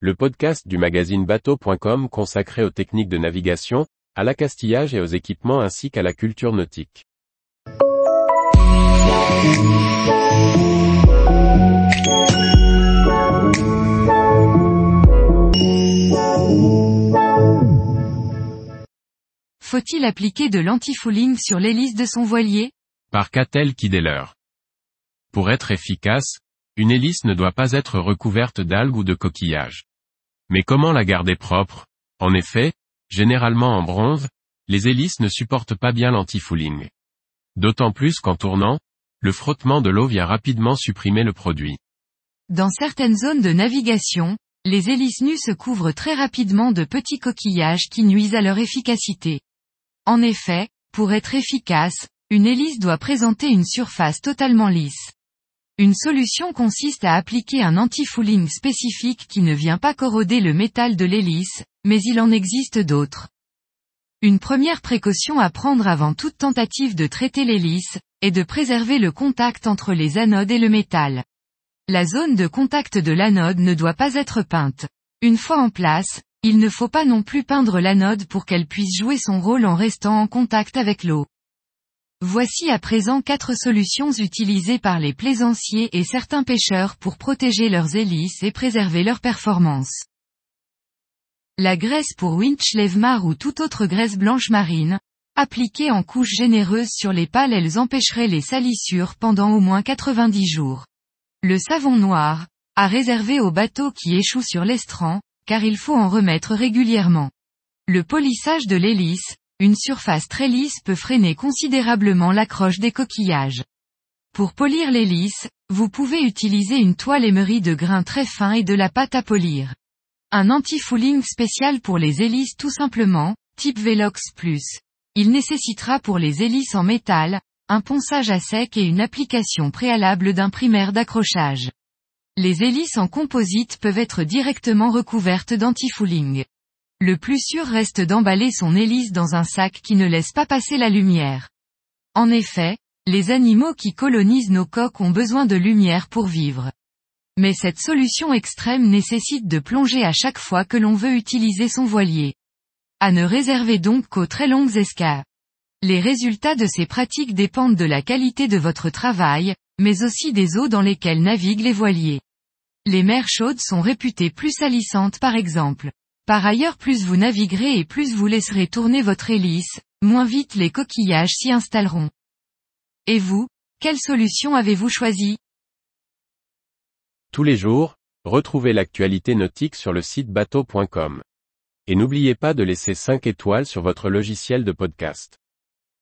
le podcast du magazine bateau.com consacré aux techniques de navigation, à l'accastillage et aux équipements ainsi qu'à la culture nautique. Faut-il appliquer de l'antifouling sur l'hélice de son voilier? Par Catel Kideler. Pour être efficace, une hélice ne doit pas être recouverte d'algues ou de coquillages. Mais comment la garder propre? En effet, généralement en bronze, les hélices ne supportent pas bien l'antifouling. D'autant plus qu'en tournant, le frottement de l'eau vient rapidement supprimer le produit. Dans certaines zones de navigation, les hélices nues se couvrent très rapidement de petits coquillages qui nuisent à leur efficacité. En effet, pour être efficace, une hélice doit présenter une surface totalement lisse. Une solution consiste à appliquer un anti-fouling spécifique qui ne vient pas corroder le métal de l'hélice, mais il en existe d'autres. Une première précaution à prendre avant toute tentative de traiter l'hélice, est de préserver le contact entre les anodes et le métal. La zone de contact de l'anode ne doit pas être peinte. Une fois en place, il ne faut pas non plus peindre l'anode pour qu'elle puisse jouer son rôle en restant en contact avec l'eau. Voici à présent quatre solutions utilisées par les plaisanciers et certains pêcheurs pour protéger leurs hélices et préserver leur performance. La graisse pour winch levemar ou toute autre graisse blanche marine, appliquée en couches généreuses sur les pales elles empêcheraient les salissures pendant au moins 90 jours. Le savon noir, à réserver aux bateaux qui échouent sur l'estran, car il faut en remettre régulièrement. Le polissage de l'hélice, une surface très lisse peut freiner considérablement l'accroche des coquillages. Pour polir l'hélice, vous pouvez utiliser une toile émerie de grains très fins et de la pâte à polir. Un anti-fouling spécial pour les hélices tout simplement, type Velox Plus. Il nécessitera pour les hélices en métal, un ponçage à sec et une application préalable d'un primaire d'accrochage. Les hélices en composite peuvent être directement recouvertes d'anti-fouling. Le plus sûr reste d'emballer son hélice dans un sac qui ne laisse pas passer la lumière. En effet, les animaux qui colonisent nos coques ont besoin de lumière pour vivre. Mais cette solution extrême nécessite de plonger à chaque fois que l'on veut utiliser son voilier. À ne réserver donc qu'aux très longues escales. Les résultats de ces pratiques dépendent de la qualité de votre travail, mais aussi des eaux dans lesquelles naviguent les voiliers. Les mers chaudes sont réputées plus salissantes par exemple. Par ailleurs plus vous naviguerez et plus vous laisserez tourner votre hélice, moins vite les coquillages s'y installeront. Et vous, quelle solution avez-vous choisi Tous les jours, retrouvez l'actualité nautique sur le site bateau.com. Et n'oubliez pas de laisser 5 étoiles sur votre logiciel de podcast.